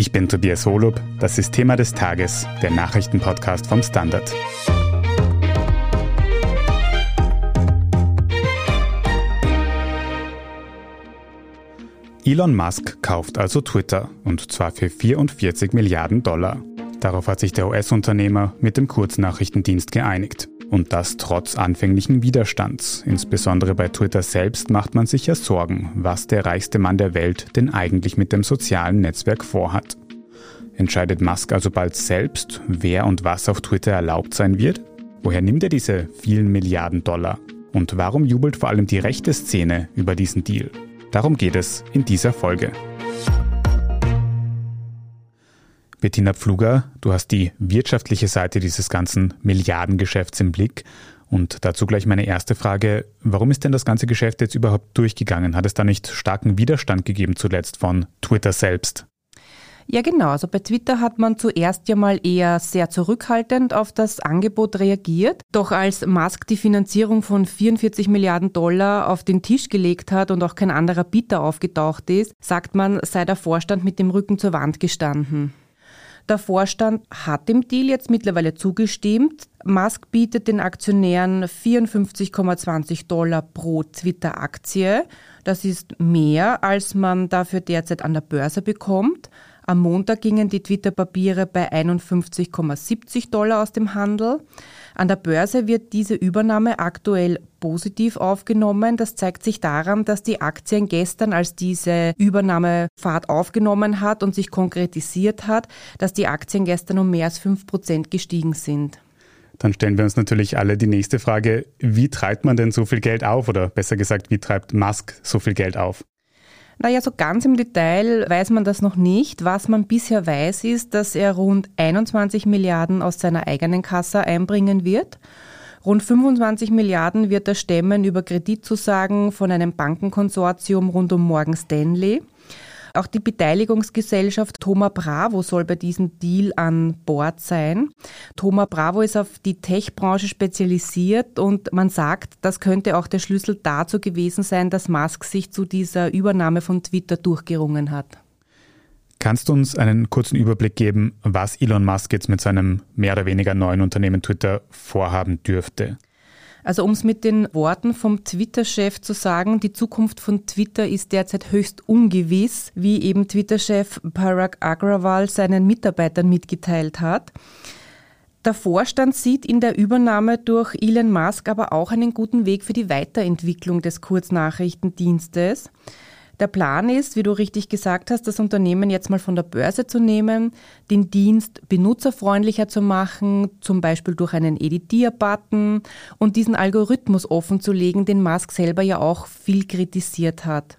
Ich bin Tobias Holub, das ist Thema des Tages, der Nachrichtenpodcast vom Standard. Elon Musk kauft also Twitter, und zwar für 44 Milliarden Dollar. Darauf hat sich der US-Unternehmer mit dem Kurznachrichtendienst geeinigt. Und das trotz anfänglichen Widerstands. Insbesondere bei Twitter selbst macht man sich ja Sorgen, was der reichste Mann der Welt denn eigentlich mit dem sozialen Netzwerk vorhat. Entscheidet Musk also bald selbst, wer und was auf Twitter erlaubt sein wird? Woher nimmt er diese vielen Milliarden Dollar? Und warum jubelt vor allem die rechte Szene über diesen Deal? Darum geht es in dieser Folge. Bettina Pfluger, du hast die wirtschaftliche Seite dieses ganzen Milliardengeschäfts im Blick. Und dazu gleich meine erste Frage. Warum ist denn das ganze Geschäft jetzt überhaupt durchgegangen? Hat es da nicht starken Widerstand gegeben zuletzt von Twitter selbst? Ja, genau. Also bei Twitter hat man zuerst ja mal eher sehr zurückhaltend auf das Angebot reagiert. Doch als Musk die Finanzierung von 44 Milliarden Dollar auf den Tisch gelegt hat und auch kein anderer Bieter aufgetaucht ist, sagt man, sei der Vorstand mit dem Rücken zur Wand gestanden. Der Vorstand hat dem Deal jetzt mittlerweile zugestimmt. Musk bietet den Aktionären 54,20 Dollar pro Twitter-Aktie. Das ist mehr, als man dafür derzeit an der Börse bekommt. Am Montag gingen die Twitter-Papiere bei 51,70 Dollar aus dem Handel. An der Börse wird diese Übernahme aktuell positiv aufgenommen. Das zeigt sich daran, dass die Aktien gestern, als diese Übernahme Fahrt aufgenommen hat und sich konkretisiert hat, dass die Aktien gestern um mehr als 5 Prozent gestiegen sind. Dann stellen wir uns natürlich alle die nächste Frage, wie treibt man denn so viel Geld auf oder besser gesagt, wie treibt Musk so viel Geld auf? Naja, so ganz im Detail weiß man das noch nicht. Was man bisher weiß, ist, dass er rund 21 Milliarden aus seiner eigenen Kasse einbringen wird. Rund 25 Milliarden wird er stemmen über Kreditzusagen von einem Bankenkonsortium rund um Morgan Stanley. Auch die Beteiligungsgesellschaft Thoma Bravo soll bei diesem Deal an Bord sein. Thoma Bravo ist auf die Tech-Branche spezialisiert und man sagt, das könnte auch der Schlüssel dazu gewesen sein, dass Musk sich zu dieser Übernahme von Twitter durchgerungen hat. Kannst du uns einen kurzen Überblick geben, was Elon Musk jetzt mit seinem mehr oder weniger neuen Unternehmen Twitter vorhaben dürfte? Also um es mit den Worten vom Twitter-Chef zu sagen, die Zukunft von Twitter ist derzeit höchst ungewiss, wie eben Twitter-Chef Parag Agrawal seinen Mitarbeitern mitgeteilt hat. Der Vorstand sieht in der Übernahme durch Elon Musk aber auch einen guten Weg für die Weiterentwicklung des Kurznachrichtendienstes. Der Plan ist, wie du richtig gesagt hast, das Unternehmen jetzt mal von der Börse zu nehmen, den Dienst benutzerfreundlicher zu machen, zum Beispiel durch einen Editier-Button und diesen Algorithmus offenzulegen, den Musk selber ja auch viel kritisiert hat.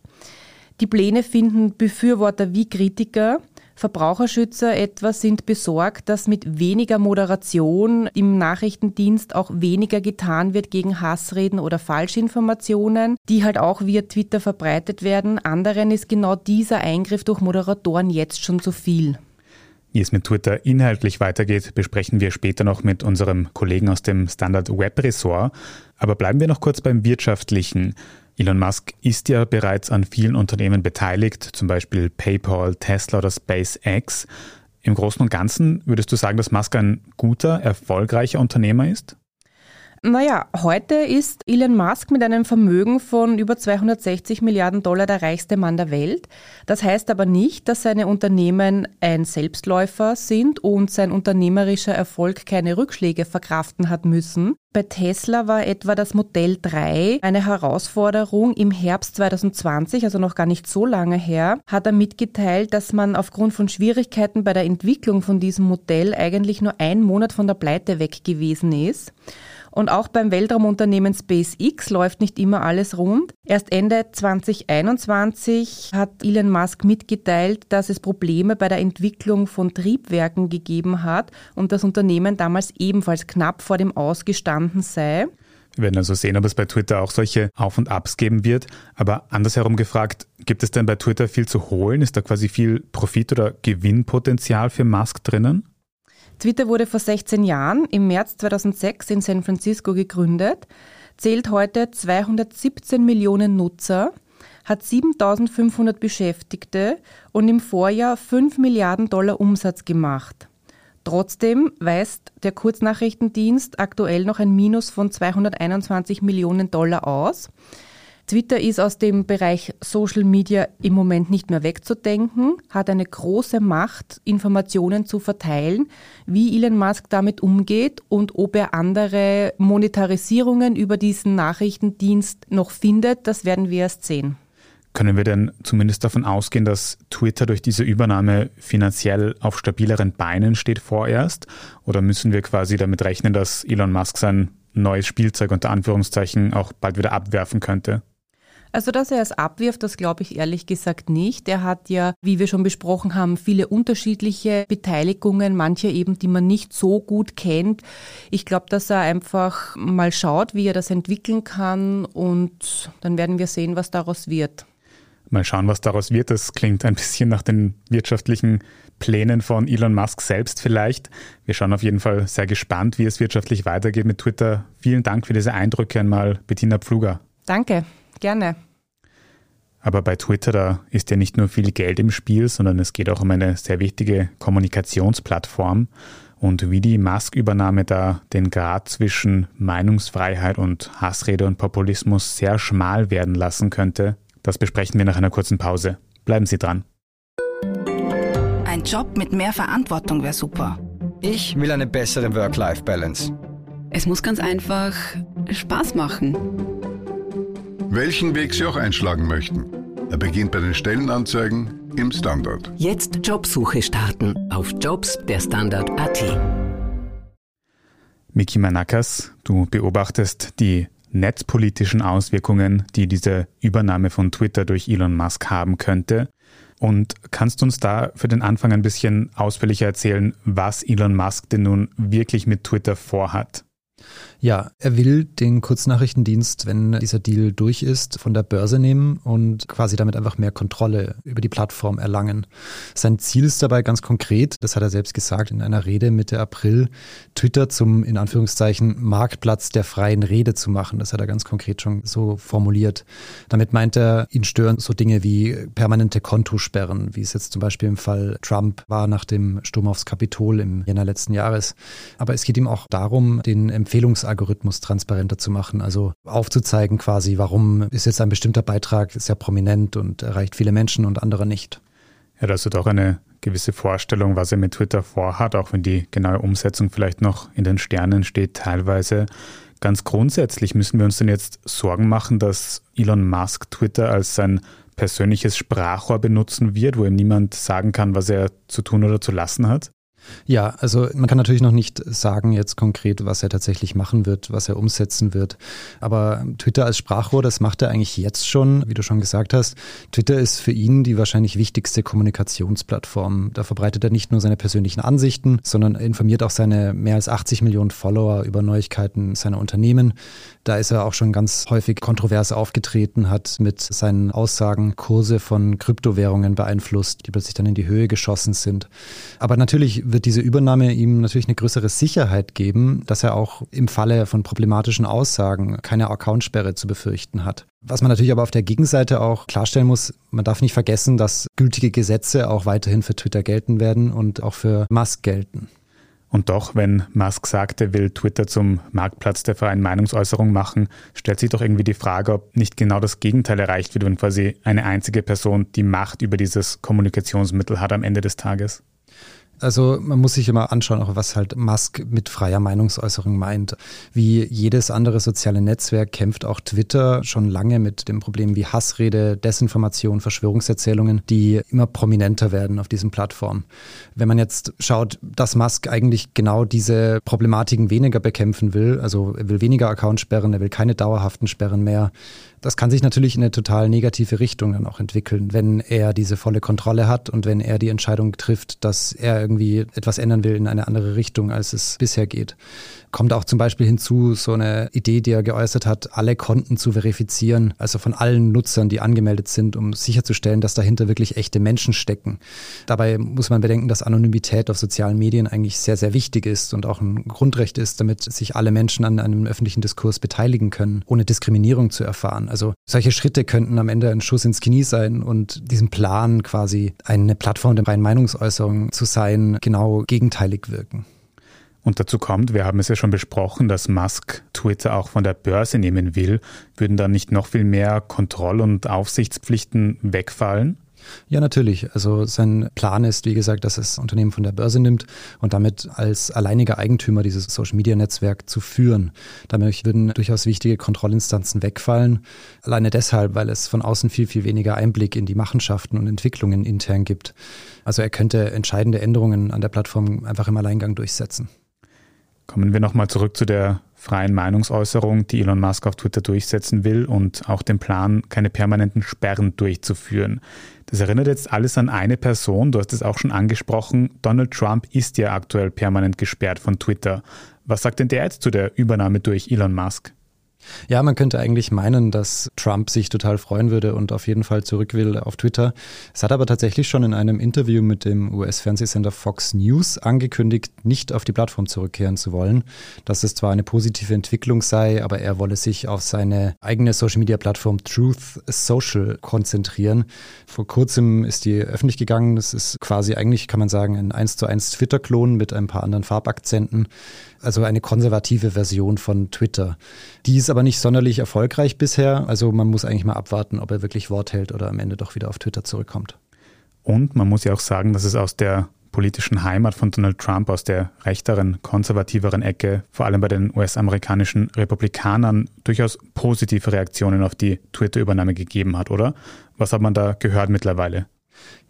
Die Pläne finden Befürworter wie Kritiker. Verbraucherschützer etwa sind besorgt, dass mit weniger Moderation im Nachrichtendienst auch weniger getan wird gegen Hassreden oder Falschinformationen, die halt auch via Twitter verbreitet werden. Anderen ist genau dieser Eingriff durch Moderatoren jetzt schon zu viel. Wie es mit Twitter inhaltlich weitergeht, besprechen wir später noch mit unserem Kollegen aus dem Standard Web Ressort. Aber bleiben wir noch kurz beim Wirtschaftlichen. Elon Musk ist ja bereits an vielen Unternehmen beteiligt, zum Beispiel PayPal, Tesla oder SpaceX. Im Großen und Ganzen würdest du sagen, dass Musk ein guter, erfolgreicher Unternehmer ist? Naja, heute ist Elon Musk mit einem Vermögen von über 260 Milliarden Dollar der reichste Mann der Welt. Das heißt aber nicht, dass seine Unternehmen ein Selbstläufer sind und sein unternehmerischer Erfolg keine Rückschläge verkraften hat müssen. Bei Tesla war etwa das Modell 3 eine Herausforderung. Im Herbst 2020, also noch gar nicht so lange her, hat er mitgeteilt, dass man aufgrund von Schwierigkeiten bei der Entwicklung von diesem Modell eigentlich nur einen Monat von der Pleite weg gewesen ist. Und auch beim Weltraumunternehmen SpaceX läuft nicht immer alles rund. Erst Ende 2021 hat Elon Musk mitgeteilt, dass es Probleme bei der Entwicklung von Triebwerken gegeben hat und das Unternehmen damals ebenfalls knapp vor dem Ausgestanden sei. Wir werden also sehen, ob es bei Twitter auch solche Auf- und Abs geben wird. Aber andersherum gefragt, gibt es denn bei Twitter viel zu holen? Ist da quasi viel Profit- oder Gewinnpotenzial für Musk drinnen? Twitter wurde vor 16 Jahren im März 2006 in San Francisco gegründet, zählt heute 217 Millionen Nutzer, hat 7500 Beschäftigte und im Vorjahr 5 Milliarden Dollar Umsatz gemacht. Trotzdem weist der Kurznachrichtendienst aktuell noch ein Minus von 221 Millionen Dollar aus. Twitter ist aus dem Bereich Social Media im Moment nicht mehr wegzudenken, hat eine große Macht, Informationen zu verteilen. Wie Elon Musk damit umgeht und ob er andere Monetarisierungen über diesen Nachrichtendienst noch findet, das werden wir erst sehen. Können wir denn zumindest davon ausgehen, dass Twitter durch diese Übernahme finanziell auf stabileren Beinen steht vorerst? Oder müssen wir quasi damit rechnen, dass Elon Musk sein neues Spielzeug unter Anführungszeichen auch bald wieder abwerfen könnte? Also, dass er es abwirft, das glaube ich ehrlich gesagt nicht. Er hat ja, wie wir schon besprochen haben, viele unterschiedliche Beteiligungen, manche eben, die man nicht so gut kennt. Ich glaube, dass er einfach mal schaut, wie er das entwickeln kann und dann werden wir sehen, was daraus wird. Mal schauen, was daraus wird. Das klingt ein bisschen nach den wirtschaftlichen Plänen von Elon Musk selbst vielleicht. Wir schauen auf jeden Fall sehr gespannt, wie es wirtschaftlich weitergeht mit Twitter. Vielen Dank für diese Eindrücke einmal, Bettina Pfluger. Danke. Gerne. Aber bei Twitter, da ist ja nicht nur viel Geld im Spiel, sondern es geht auch um eine sehr wichtige Kommunikationsplattform. Und wie die Musk-Übernahme da den Grad zwischen Meinungsfreiheit und Hassrede und Populismus sehr schmal werden lassen könnte, das besprechen wir nach einer kurzen Pause. Bleiben Sie dran. Ein Job mit mehr Verantwortung wäre super. Ich will eine bessere Work-Life-Balance. Es muss ganz einfach Spaß machen welchen Weg Sie auch einschlagen möchten. Er beginnt bei den Stellenanzeigen im Standard. Jetzt Jobsuche starten auf Jobs der Standard.at. Miki Manakas, du beobachtest die netzpolitischen Auswirkungen, die diese Übernahme von Twitter durch Elon Musk haben könnte. Und kannst du uns da für den Anfang ein bisschen ausführlicher erzählen, was Elon Musk denn nun wirklich mit Twitter vorhat? Ja, er will den Kurznachrichtendienst, wenn dieser Deal durch ist, von der Börse nehmen und quasi damit einfach mehr Kontrolle über die Plattform erlangen. Sein Ziel ist dabei ganz konkret, das hat er selbst gesagt in einer Rede Mitte April, Twitter zum in Anführungszeichen Marktplatz der freien Rede zu machen. Das hat er ganz konkret schon so formuliert. Damit meint er, ihn stören so Dinge wie permanente Kontosperren, wie es jetzt zum Beispiel im Fall Trump war nach dem Sturm aufs Kapitol im Jänner letzten Jahres. Aber es geht ihm auch darum, den Empfehlungs Algorithmus transparenter zu machen. Also aufzuzeigen quasi, warum ist jetzt ein bestimmter Beitrag sehr prominent und erreicht viele Menschen und andere nicht. Ja, das ist doch eine gewisse Vorstellung, was er mit Twitter vorhat, auch wenn die genaue Umsetzung vielleicht noch in den Sternen steht teilweise. Ganz grundsätzlich müssen wir uns denn jetzt Sorgen machen, dass Elon Musk Twitter als sein persönliches Sprachrohr benutzen wird, wo ihm niemand sagen kann, was er zu tun oder zu lassen hat? Ja, also man kann natürlich noch nicht sagen jetzt konkret, was er tatsächlich machen wird, was er umsetzen wird. Aber Twitter als Sprachrohr, das macht er eigentlich jetzt schon, wie du schon gesagt hast. Twitter ist für ihn die wahrscheinlich wichtigste Kommunikationsplattform. Da verbreitet er nicht nur seine persönlichen Ansichten, sondern informiert auch seine mehr als 80 Millionen Follower über Neuigkeiten seiner Unternehmen. Da ist er auch schon ganz häufig kontrovers aufgetreten, hat mit seinen Aussagen Kurse von Kryptowährungen beeinflusst, die plötzlich dann in die Höhe geschossen sind. Aber natürlich wird diese Übernahme ihm natürlich eine größere Sicherheit geben, dass er auch im Falle von problematischen Aussagen keine Accountsperre zu befürchten hat. Was man natürlich aber auf der Gegenseite auch klarstellen muss, man darf nicht vergessen, dass gültige Gesetze auch weiterhin für Twitter gelten werden und auch für Musk gelten. Und doch, wenn Musk sagt, er will Twitter zum Marktplatz der freien Meinungsäußerung machen, stellt sich doch irgendwie die Frage, ob nicht genau das Gegenteil erreicht wird, wenn quasi eine einzige Person die Macht über dieses Kommunikationsmittel hat am Ende des Tages. Also man muss sich immer anschauen, auch was halt Musk mit freier Meinungsäußerung meint. Wie jedes andere soziale Netzwerk kämpft auch Twitter schon lange mit dem Problem wie Hassrede, Desinformation, Verschwörungserzählungen, die immer prominenter werden auf diesen Plattformen. Wenn man jetzt schaut, dass Musk eigentlich genau diese Problematiken weniger bekämpfen will, also er will weniger Accountsperren, er will keine dauerhaften Sperren mehr, das kann sich natürlich in eine total negative Richtung dann auch entwickeln, wenn er diese volle Kontrolle hat und wenn er die Entscheidung trifft, dass er irgendwie etwas ändern will in eine andere Richtung, als es bisher geht. Kommt auch zum Beispiel hinzu so eine Idee, die er geäußert hat, alle Konten zu verifizieren, also von allen Nutzern, die angemeldet sind, um sicherzustellen, dass dahinter wirklich echte Menschen stecken. Dabei muss man bedenken, dass Anonymität auf sozialen Medien eigentlich sehr, sehr wichtig ist und auch ein Grundrecht ist, damit sich alle Menschen an einem öffentlichen Diskurs beteiligen können, ohne Diskriminierung zu erfahren. Also solche Schritte könnten am Ende ein Schuss ins Knie sein und diesem Plan quasi eine Plattform der freien Meinungsäußerung zu sein, genau gegenteilig wirken. Und dazu kommt, wir haben es ja schon besprochen, dass Musk Twitter auch von der Börse nehmen will. Würden dann nicht noch viel mehr Kontroll- und Aufsichtspflichten wegfallen? Ja, natürlich. Also sein Plan ist, wie gesagt, dass es Unternehmen von der Börse nimmt und damit als alleiniger Eigentümer dieses Social-Media-Netzwerk zu führen. Damit würden durchaus wichtige Kontrollinstanzen wegfallen. Alleine deshalb, weil es von außen viel, viel weniger Einblick in die Machenschaften und Entwicklungen intern gibt. Also er könnte entscheidende Änderungen an der Plattform einfach im Alleingang durchsetzen. Kommen wir nochmal zurück zu der freien Meinungsäußerung, die Elon Musk auf Twitter durchsetzen will und auch den Plan, keine permanenten Sperren durchzuführen. Das erinnert jetzt alles an eine Person, du hast es auch schon angesprochen. Donald Trump ist ja aktuell permanent gesperrt von Twitter. Was sagt denn der jetzt zu der Übernahme durch Elon Musk? Ja, man könnte eigentlich meinen, dass Trump sich total freuen würde und auf jeden Fall zurück will auf Twitter. Es hat aber tatsächlich schon in einem Interview mit dem US-Fernsehsender Fox News angekündigt, nicht auf die Plattform zurückkehren zu wollen. Dass es zwar eine positive Entwicklung sei, aber er wolle sich auf seine eigene Social-Media-Plattform Truth Social konzentrieren. Vor kurzem ist die öffentlich gegangen. Das ist quasi eigentlich, kann man sagen, ein 1 zu 1 Twitter-Klon mit ein paar anderen Farbakzenten also eine konservative Version von Twitter. Die ist aber nicht sonderlich erfolgreich bisher. Also man muss eigentlich mal abwarten, ob er wirklich Wort hält oder am Ende doch wieder auf Twitter zurückkommt. Und man muss ja auch sagen, dass es aus der politischen Heimat von Donald Trump, aus der rechteren, konservativeren Ecke, vor allem bei den US-amerikanischen Republikanern, durchaus positive Reaktionen auf die Twitter-Übernahme gegeben hat, oder? Was hat man da gehört mittlerweile?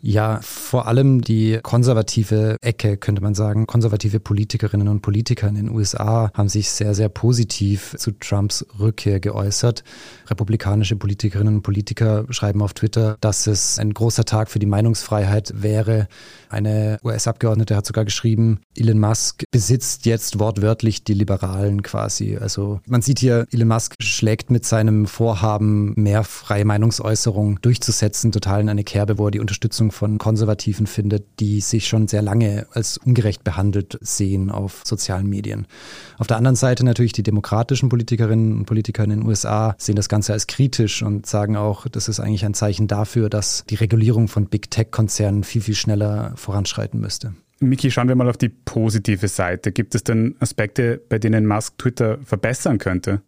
Ja, vor allem die konservative Ecke, könnte man sagen. Konservative Politikerinnen und Politiker in den USA haben sich sehr, sehr positiv zu Trumps Rückkehr geäußert. Republikanische Politikerinnen und Politiker schreiben auf Twitter, dass es ein großer Tag für die Meinungsfreiheit wäre. Eine US-Abgeordnete hat sogar geschrieben, Elon Musk besitzt jetzt wortwörtlich die Liberalen quasi. Also man sieht hier, Elon Musk schlägt mit seinem Vorhaben, mehr freie Meinungsäußerung durchzusetzen, total in eine Kerbe, wo er die Unterstützung von Konservativen findet, die sich schon sehr lange als ungerecht behandelt sehen auf sozialen Medien. Auf der anderen Seite natürlich die demokratischen Politikerinnen und Politiker in den USA sehen das Ganze als kritisch und sagen auch, das ist eigentlich ein Zeichen dafür, dass die Regulierung von Big Tech-Konzernen viel, viel schneller voranschreiten müsste. Miki, schauen wir mal auf die positive Seite. Gibt es denn Aspekte, bei denen Musk Twitter verbessern könnte?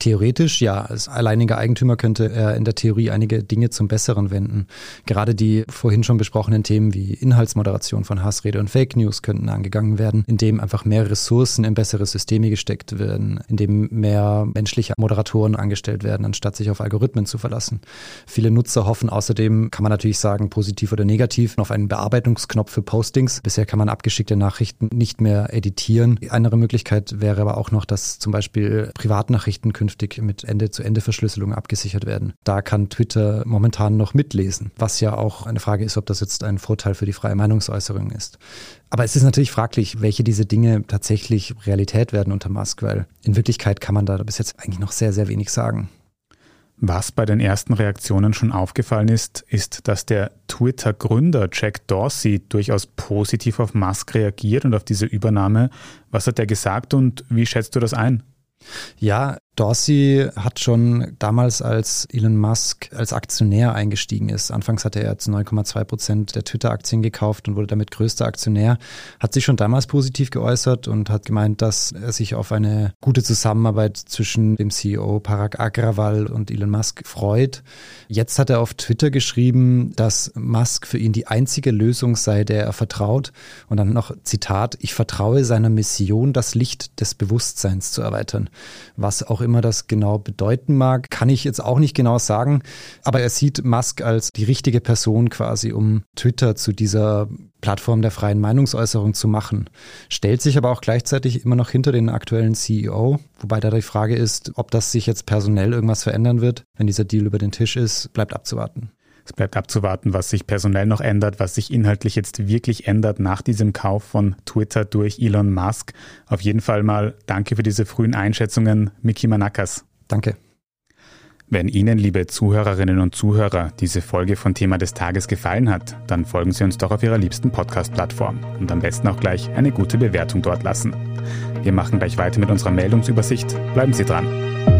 Theoretisch ja, als alleiniger Eigentümer könnte er in der Theorie einige Dinge zum Besseren wenden. Gerade die vorhin schon besprochenen Themen wie Inhaltsmoderation von Hassrede und Fake News könnten angegangen werden, indem einfach mehr Ressourcen in bessere Systeme gesteckt werden, indem mehr menschliche Moderatoren angestellt werden, anstatt sich auf Algorithmen zu verlassen. Viele Nutzer hoffen außerdem, kann man natürlich sagen, positiv oder negativ, auf einen Bearbeitungsknopf für Postings. Bisher kann man abgeschickte Nachrichten nicht mehr editieren. Eine andere Möglichkeit wäre aber auch noch, dass zum Beispiel Privatnachrichten künftig künftig mit Ende-zu-Ende-Verschlüsselung abgesichert werden. Da kann Twitter momentan noch mitlesen, was ja auch eine Frage ist, ob das jetzt ein Vorteil für die freie Meinungsäußerung ist. Aber es ist natürlich fraglich, welche diese Dinge tatsächlich Realität werden unter Musk, weil in Wirklichkeit kann man da bis jetzt eigentlich noch sehr, sehr wenig sagen. Was bei den ersten Reaktionen schon aufgefallen ist, ist, dass der Twitter-Gründer Jack Dorsey durchaus positiv auf Musk reagiert und auf diese Übernahme. Was hat er gesagt und wie schätzt du das ein? Ja, Dorsey hat schon damals, als Elon Musk als Aktionär eingestiegen ist, anfangs hatte er zu 9,2 Prozent der Twitter-Aktien gekauft und wurde damit größter Aktionär, hat sich schon damals positiv geäußert und hat gemeint, dass er sich auf eine gute Zusammenarbeit zwischen dem CEO Parag Agrawal und Elon Musk freut. Jetzt hat er auf Twitter geschrieben, dass Musk für ihn die einzige Lösung sei, der er vertraut. Und dann noch Zitat, ich vertraue seiner Mission, das Licht des Bewusstseins zu erweitern. Was auch immer immer das genau bedeuten mag, kann ich jetzt auch nicht genau sagen. Aber er sieht Musk als die richtige Person quasi, um Twitter zu dieser Plattform der freien Meinungsäußerung zu machen. Stellt sich aber auch gleichzeitig immer noch hinter den aktuellen CEO, wobei da die Frage ist, ob das sich jetzt personell irgendwas verändern wird. Wenn dieser Deal über den Tisch ist, bleibt abzuwarten. Es bleibt abzuwarten, was sich personell noch ändert, was sich inhaltlich jetzt wirklich ändert nach diesem Kauf von Twitter durch Elon Musk. Auf jeden Fall mal danke für diese frühen Einschätzungen, Miki Manakas. Danke. Wenn Ihnen, liebe Zuhörerinnen und Zuhörer, diese Folge von Thema des Tages gefallen hat, dann folgen Sie uns doch auf Ihrer liebsten Podcast-Plattform und am besten auch gleich eine gute Bewertung dort lassen. Wir machen gleich weiter mit unserer Meldungsübersicht. Bleiben Sie dran.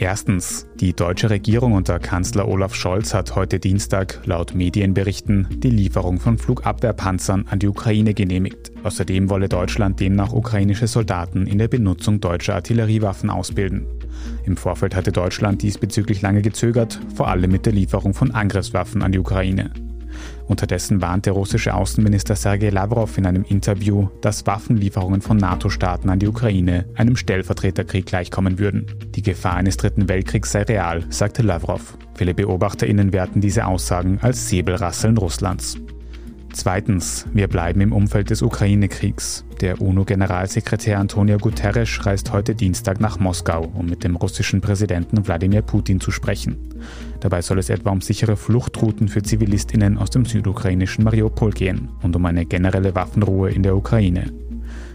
Erstens, die deutsche Regierung unter Kanzler Olaf Scholz hat heute Dienstag laut Medienberichten die Lieferung von Flugabwehrpanzern an die Ukraine genehmigt. Außerdem wolle Deutschland demnach ukrainische Soldaten in der Benutzung deutscher Artilleriewaffen ausbilden. Im Vorfeld hatte Deutschland diesbezüglich lange gezögert, vor allem mit der Lieferung von Angriffswaffen an die Ukraine. Unterdessen warnte russische Außenminister Sergei Lavrov in einem Interview, dass Waffenlieferungen von NATO-Staaten an die Ukraine einem Stellvertreterkrieg gleichkommen würden. Die Gefahr eines dritten Weltkriegs sei real, sagte Lavrov. Viele BeobachterInnen werten diese Aussagen als Säbelrasseln Russlands. Zweitens, wir bleiben im Umfeld des Ukraine-Kriegs. Der UNO-Generalsekretär Antonio Guterres reist heute Dienstag nach Moskau, um mit dem russischen Präsidenten Wladimir Putin zu sprechen. Dabei soll es etwa um sichere Fluchtrouten für Zivilistinnen aus dem südukrainischen Mariupol gehen und um eine generelle Waffenruhe in der Ukraine.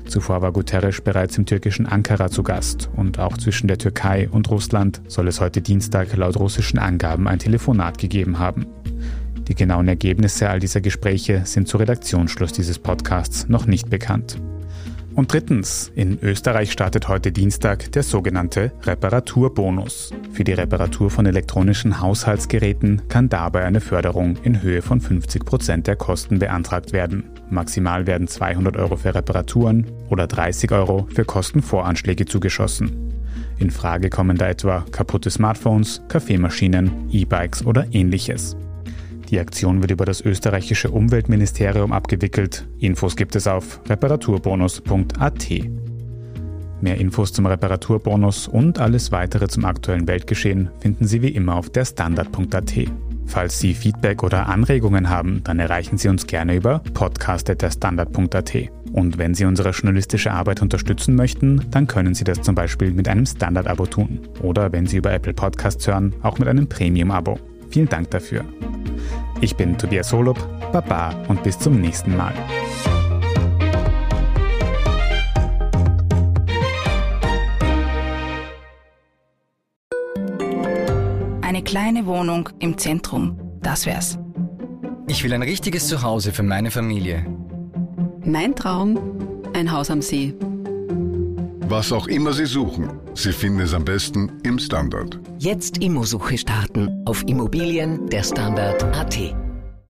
Zuvor war Guterres bereits im türkischen Ankara zu Gast und auch zwischen der Türkei und Russland soll es heute Dienstag laut russischen Angaben ein Telefonat gegeben haben. Die genauen Ergebnisse all dieser Gespräche sind zu Redaktionsschluss dieses Podcasts noch nicht bekannt. Und drittens, in Österreich startet heute Dienstag der sogenannte Reparaturbonus. Für die Reparatur von elektronischen Haushaltsgeräten kann dabei eine Förderung in Höhe von 50 Prozent der Kosten beantragt werden. Maximal werden 200 Euro für Reparaturen oder 30 Euro für Kostenvoranschläge zugeschossen. In Frage kommen da etwa kaputte Smartphones, Kaffeemaschinen, E-Bikes oder ähnliches. Die Aktion wird über das österreichische Umweltministerium abgewickelt. Infos gibt es auf reparaturbonus.at. Mehr Infos zum Reparaturbonus und alles weitere zum aktuellen Weltgeschehen finden Sie wie immer auf derstandard.at. Falls Sie Feedback oder Anregungen haben, dann erreichen Sie uns gerne über podcast.derstandard.at. Und wenn Sie unsere journalistische Arbeit unterstützen möchten, dann können Sie das zum Beispiel mit einem Standard-Abo tun. Oder wenn Sie über Apple Podcasts hören, auch mit einem Premium-Abo. Vielen Dank dafür. Ich bin Tobias Holub, Baba und bis zum nächsten Mal. Eine kleine Wohnung im Zentrum, das wär's. Ich will ein richtiges Zuhause für meine Familie. Mein Traum, ein Haus am See. Was auch immer Sie suchen, Sie finden es am besten im Standard. Jetzt Immosuche starten auf Immobilien der Standard.at.